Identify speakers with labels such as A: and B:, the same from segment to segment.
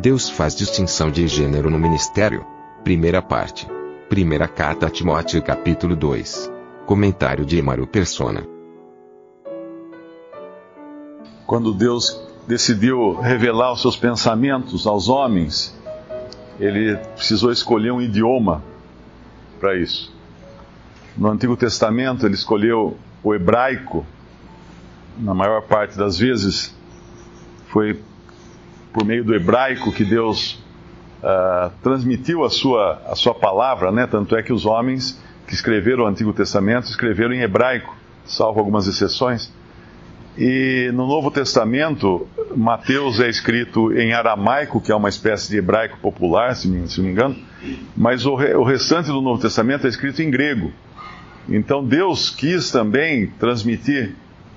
A: Deus faz distinção de gênero no ministério. Primeira parte. Primeira carta a Timóteo capítulo 2. Comentário de Emaro Persona.
B: Quando Deus decidiu revelar os seus pensamentos aos homens, ele precisou escolher um idioma para isso. No Antigo Testamento, ele escolheu o hebraico, na maior parte das vezes, foi por meio do hebraico que Deus uh, transmitiu a sua, a sua palavra, né? tanto é que os homens que escreveram o Antigo Testamento escreveram em hebraico, salvo algumas exceções. E no Novo Testamento, Mateus é escrito em aramaico, que é uma espécie de hebraico popular, se não me engano, mas o, o restante do Novo Testamento é escrito em grego. Então Deus quis também transmitir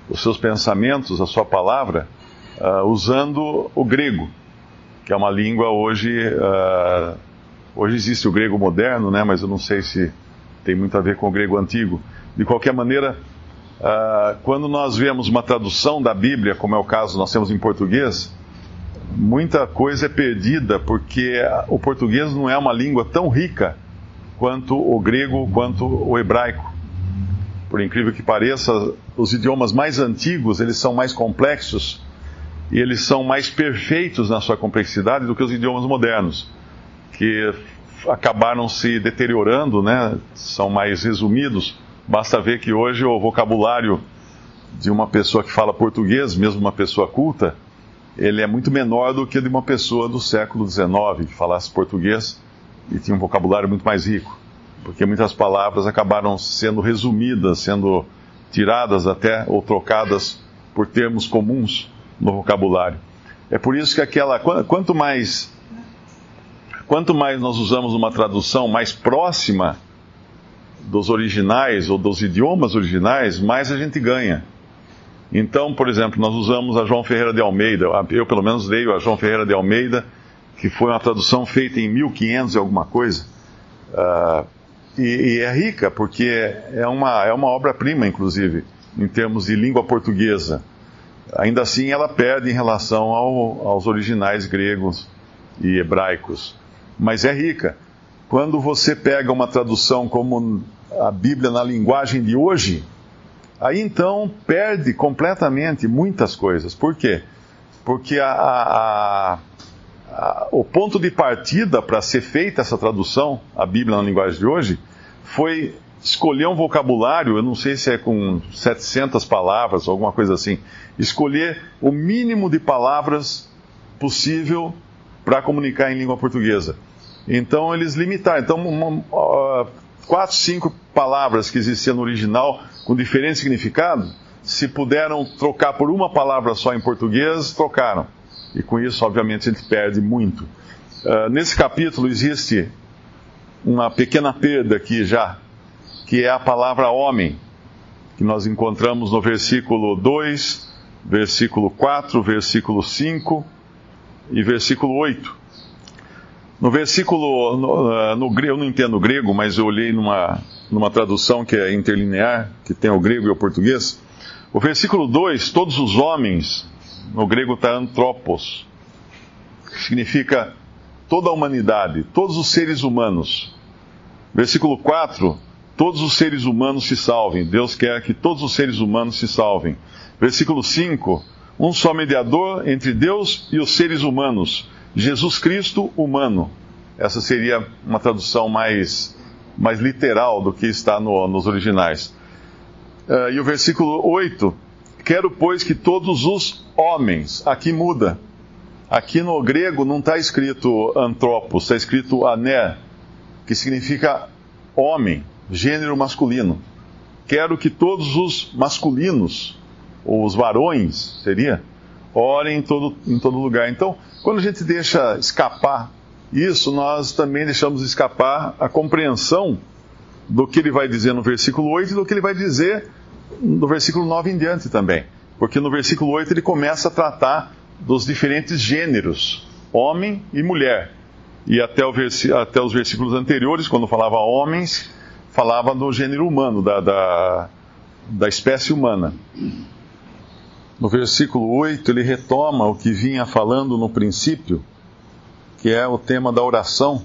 B: os seus pensamentos, a sua palavra, uh, usando o grego, que é uma língua hoje. Uh, hoje existe o grego moderno, né, mas eu não sei se tem muito a ver com o grego antigo. De qualquer maneira, uh, quando nós vemos uma tradução da Bíblia, como é o caso nós temos em português, muita coisa é perdida porque o português não é uma língua tão rica quanto o grego, quanto o hebraico. Por incrível que pareça, os idiomas mais antigos, eles são mais complexos e eles são mais perfeitos na sua complexidade do que os idiomas modernos, que acabaram se deteriorando, né? São mais resumidos. Basta ver que hoje o vocabulário de uma pessoa que fala português, mesmo uma pessoa culta, ele é muito menor do que de uma pessoa do século XIX que falasse português e tinha um vocabulário muito mais rico porque muitas palavras acabaram sendo resumidas, sendo tiradas até ou trocadas por termos comuns no vocabulário. É por isso que aquela quanto mais quanto mais nós usamos uma tradução mais próxima dos originais ou dos idiomas originais, mais a gente ganha. Então, por exemplo, nós usamos a João Ferreira de Almeida, eu pelo menos leio a João Ferreira de Almeida, que foi uma tradução feita em 1500 e alguma coisa. Uh, e, e é rica, porque é uma, é uma obra-prima, inclusive, em termos de língua portuguesa. Ainda assim, ela perde em relação ao, aos originais gregos e hebraicos. Mas é rica. Quando você pega uma tradução como a Bíblia na linguagem de hoje, aí então perde completamente muitas coisas. Por quê? Porque a, a, o ponto de partida para ser feita essa tradução, a Bíblia na linguagem de hoje, foi escolher um vocabulário, eu não sei se é com 700 palavras ou alguma coisa assim, escolher o mínimo de palavras possível para comunicar em língua portuguesa. Então eles limitaram. Então, uma, quatro, cinco palavras que existiam no original com diferente significado, se puderam trocar por uma palavra só em português, trocaram. E com isso, obviamente, a gente perde muito. Uh, nesse capítulo existe uma pequena perda aqui já, que é a palavra homem, que nós encontramos no versículo 2, versículo 4, versículo 5 e versículo 8. No versículo, no, uh, no, eu não entendo grego, mas eu olhei numa, numa tradução que é interlinear, que tem o grego e o português. O versículo 2, todos os homens no grego está antropos, que significa toda a humanidade, todos os seres humanos. Versículo 4: Todos os seres humanos se salvem. Deus quer que todos os seres humanos se salvem. Versículo 5: Um só mediador entre Deus e os seres humanos, Jesus Cristo humano. Essa seria uma tradução mais, mais literal do que está no, nos originais. Uh, e o versículo 8 Quero, pois, que todos os homens, aqui muda. Aqui no grego não está escrito antropos, está escrito ané, que significa homem, gênero masculino. Quero que todos os masculinos ou os varões, seria? Orem em todo, em todo lugar. Então, quando a gente deixa escapar isso, nós também deixamos escapar a compreensão do que ele vai dizer no versículo 8 e do que ele vai dizer no versículo 9 em diante também. Porque no versículo 8 ele começa a tratar dos diferentes gêneros, homem e mulher. E até, até os versículos anteriores, quando falava homens, falava do gênero humano, da, da, da espécie humana. No versículo 8, ele retoma o que vinha falando no princípio, que é o tema da oração.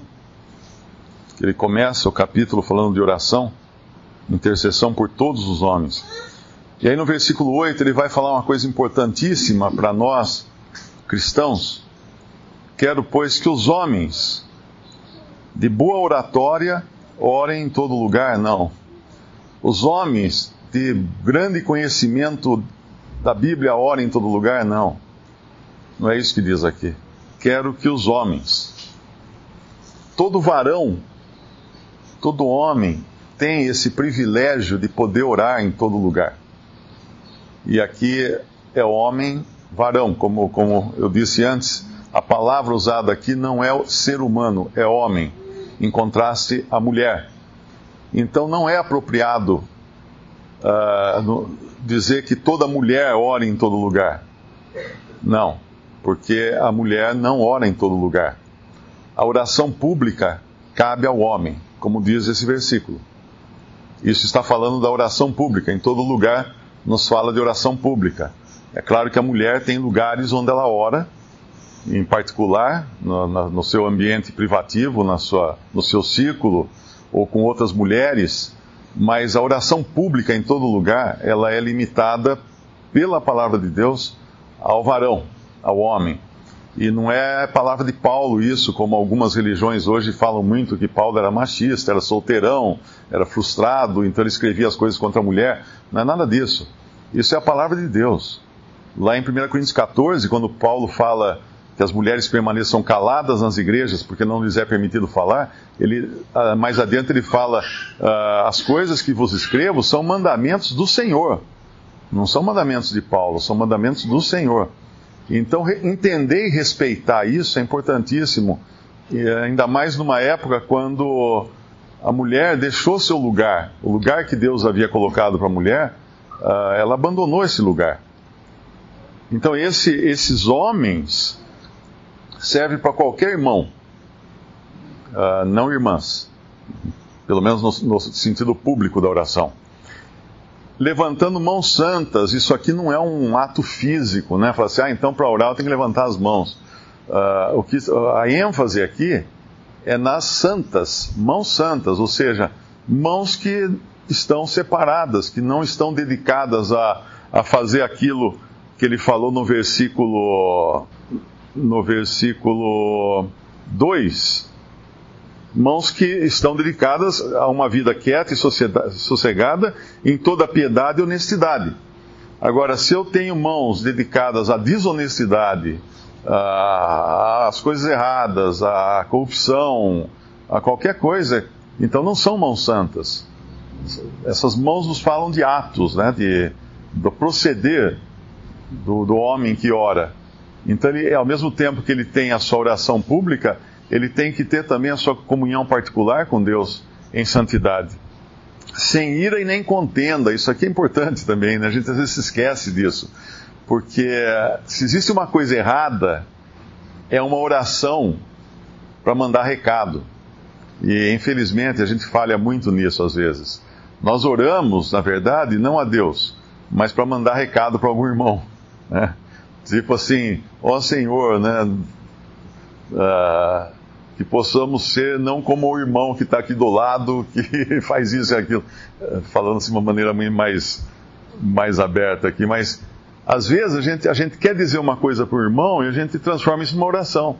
B: Ele começa o capítulo falando de oração, intercessão por todos os homens. E aí no versículo 8 ele vai falar uma coisa importantíssima para nós, cristãos. Quero, pois, que os homens de boa oratória orem em todo lugar, não. Os homens de grande conhecimento da Bíblia orem em todo lugar, não. Não é isso que diz aqui. Quero que os homens, todo varão, todo homem, tem esse privilégio de poder orar em todo lugar. E aqui é homem, varão, como, como eu disse antes, a palavra usada aqui não é ser humano, é homem em contraste à mulher. Então não é apropriado uh, no, dizer que toda mulher ora em todo lugar. Não, porque a mulher não ora em todo lugar. A oração pública cabe ao homem, como diz esse versículo. Isso está falando da oração pública. Em todo lugar nos fala de oração pública. É claro que a mulher tem lugares onde ela ora, em particular, no, no, seu ambiente privativo, na sua, no seu círculo, ou com outras mulheres, mas a oração pública em todo lugar, ela é limitada pela palavra de Deus ao varão, ao homem. E não é palavra de Paulo isso, como algumas religiões hoje falam muito que Paulo era machista, era solteirão, era frustrado, então ele escrevia as coisas contra a mulher. Não é nada disso. Isso é a palavra de Deus. Lá em 1 Coríntios 14, quando Paulo fala que as mulheres permaneçam caladas nas igrejas porque não lhes é permitido falar, ele, ah, mais adiante ele fala: ah, as coisas que vos escrevo são mandamentos do Senhor. Não são mandamentos de Paulo, são mandamentos do Senhor. Então, entender e respeitar isso é importantíssimo, e ainda mais numa época quando a mulher deixou seu lugar, o lugar que Deus havia colocado para a mulher, ah, ela abandonou esse lugar. Então, esse, esses homens serve para qualquer irmão, uh, não irmãs, pelo menos no, no, sentido público da oração. Levantando mãos santas, isso aqui não é um ato físico, né? Falar assim, ah, então para orar eu tenho que levantar as mãos. Uh, o que, a ênfase aqui é nas santas, mãos santas, ou seja, mãos que estão separadas, que não estão dedicadas a, a fazer aquilo que ele falou no versículo no versículo 2, mãos que estão dedicadas a uma vida quieta e sossegada em toda piedade e honestidade. Agora, se eu tenho mãos dedicadas à desonestidade, às coisas erradas, à corrupção, a qualquer coisa, então não são mãos santas. Essas mãos nos falam de atos, né, de, do proceder do, do homem que ora. Então, ele, ao mesmo tempo que ele tem a sua oração pública, ele tem que ter também a sua comunhão particular com Deus em santidade. Sem ira e nem contenda, isso aqui é importante também, né? a gente às vezes se esquece disso. Porque se existe uma coisa errada, é uma oração para mandar recado. E infelizmente a gente falha muito nisso às vezes. Nós oramos, na verdade, não a Deus, mas para mandar recado para algum irmão. Né? Tipo assim, ó Senhor, né? Uh, que possamos ser não como o irmão que está aqui do lado, que faz isso e aquilo, uh, falando assim de uma maneira mais, mais aberta aqui, mas às vezes a gente, a gente quer dizer uma coisa para o irmão e a gente transforma isso numa oração.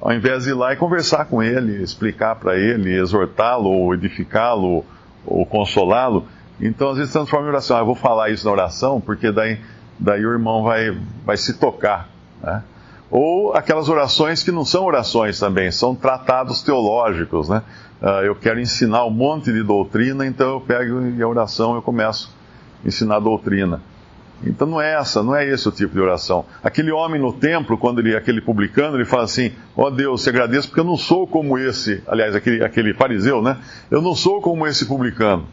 B: Ao invés de ir lá e conversar com ele, explicar para ele, exortá-lo, ou edificá-lo, ou consolá-lo, então às vezes transforma em oração. Ah, eu vou falar isso na oração, porque daí daí o irmão vai, vai se tocar. Né? Ou aquelas orações que não são orações também, são tratados teológicos. Né? Uh, eu quero ensinar um monte de doutrina, então eu pego a oração eu começo a ensinar a doutrina. Então não é essa, não é esse o tipo de oração. Aquele homem no templo, quando ele, aquele publicano, ele fala assim: ó oh Deus, te agradeço porque eu não sou como esse, aliás, aquele, aquele fariseu, né? Eu não sou como esse publicano.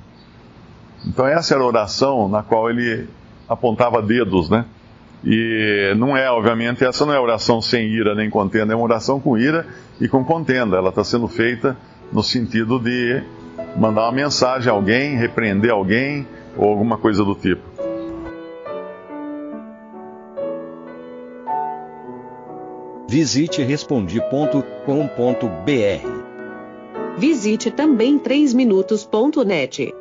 B: Então essa era a oração na qual ele apontava dedos, né? E não é, obviamente, essa não é oração sem ira nem contenda, é uma oração com ira e com contenda. Ela está sendo feita no sentido de mandar uma mensagem a alguém, repreender alguém ou alguma coisa do tipo.
C: Visite respondi.com.br.
D: Visite também 3minutos.net.